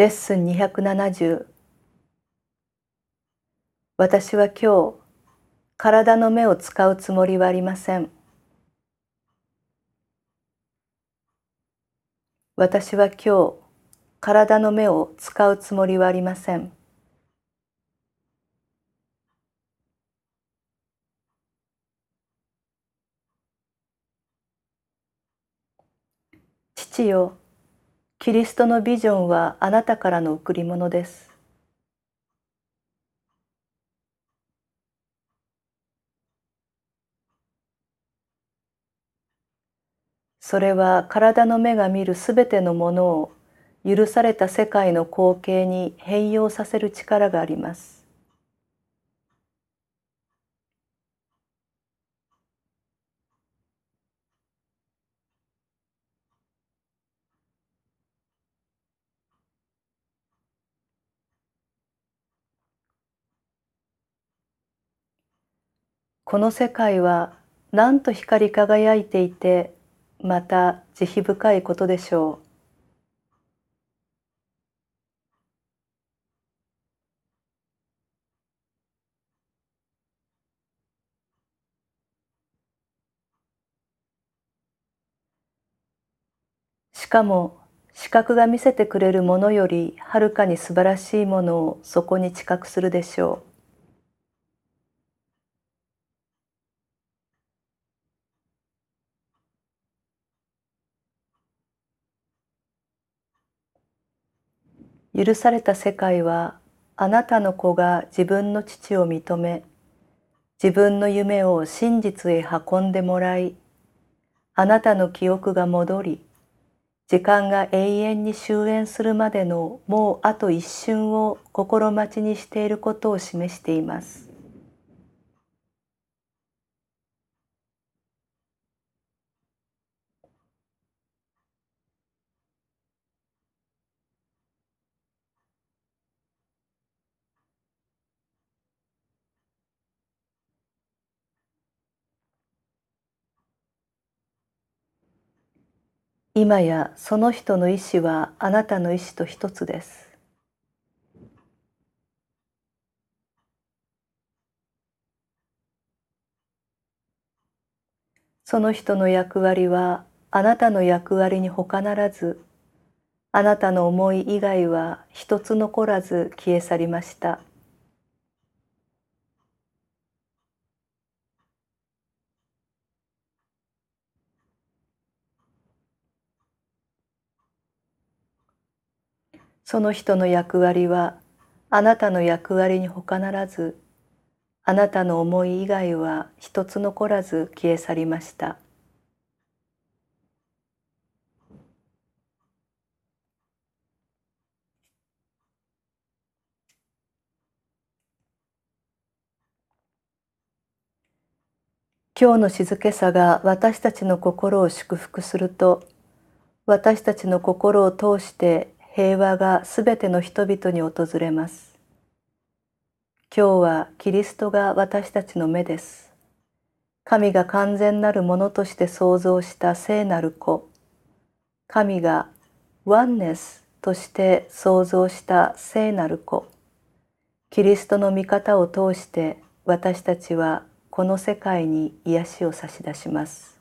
レッスン270私は今日体の目を使うつもりはありません。私は今日体の目を使うつもりはありません。父よキリストのビジョンはあなたからの贈り物です。それは体の目が見るすべてのものを許された世界の光景に変容させる力があります。この世界はなんと光り輝いていてまた慈悲深いことでしょう。しかも視覚が見せてくれるものよりはるかに素晴らしいものをそこに知覚するでしょう。許された世界はあなたの子が自分の父を認め自分の夢を真実へ運んでもらいあなたの記憶が戻り時間が永遠に終焉するまでのもうあと一瞬を心待ちにしていることを示しています。今やその人の意志はあなたの意志と一つです。その人の役割はあなたの役割に他ならず、あなたの思い以外は一つ残らず消え去りました。その人の役割はあなたの役割に他ならずあなたの思い以外は一つ残らず消え去りました。今日の静けさが私たちの心を祝福すると私たちの心を通して平和がすべての人々に訪れます。今日はキリストが私たちの目です。神が完全なるものとして創造した聖なる子。神がワンネスとして創造した聖なる子。キリストの御方を通して私たちはこの世界に癒しを差し出します。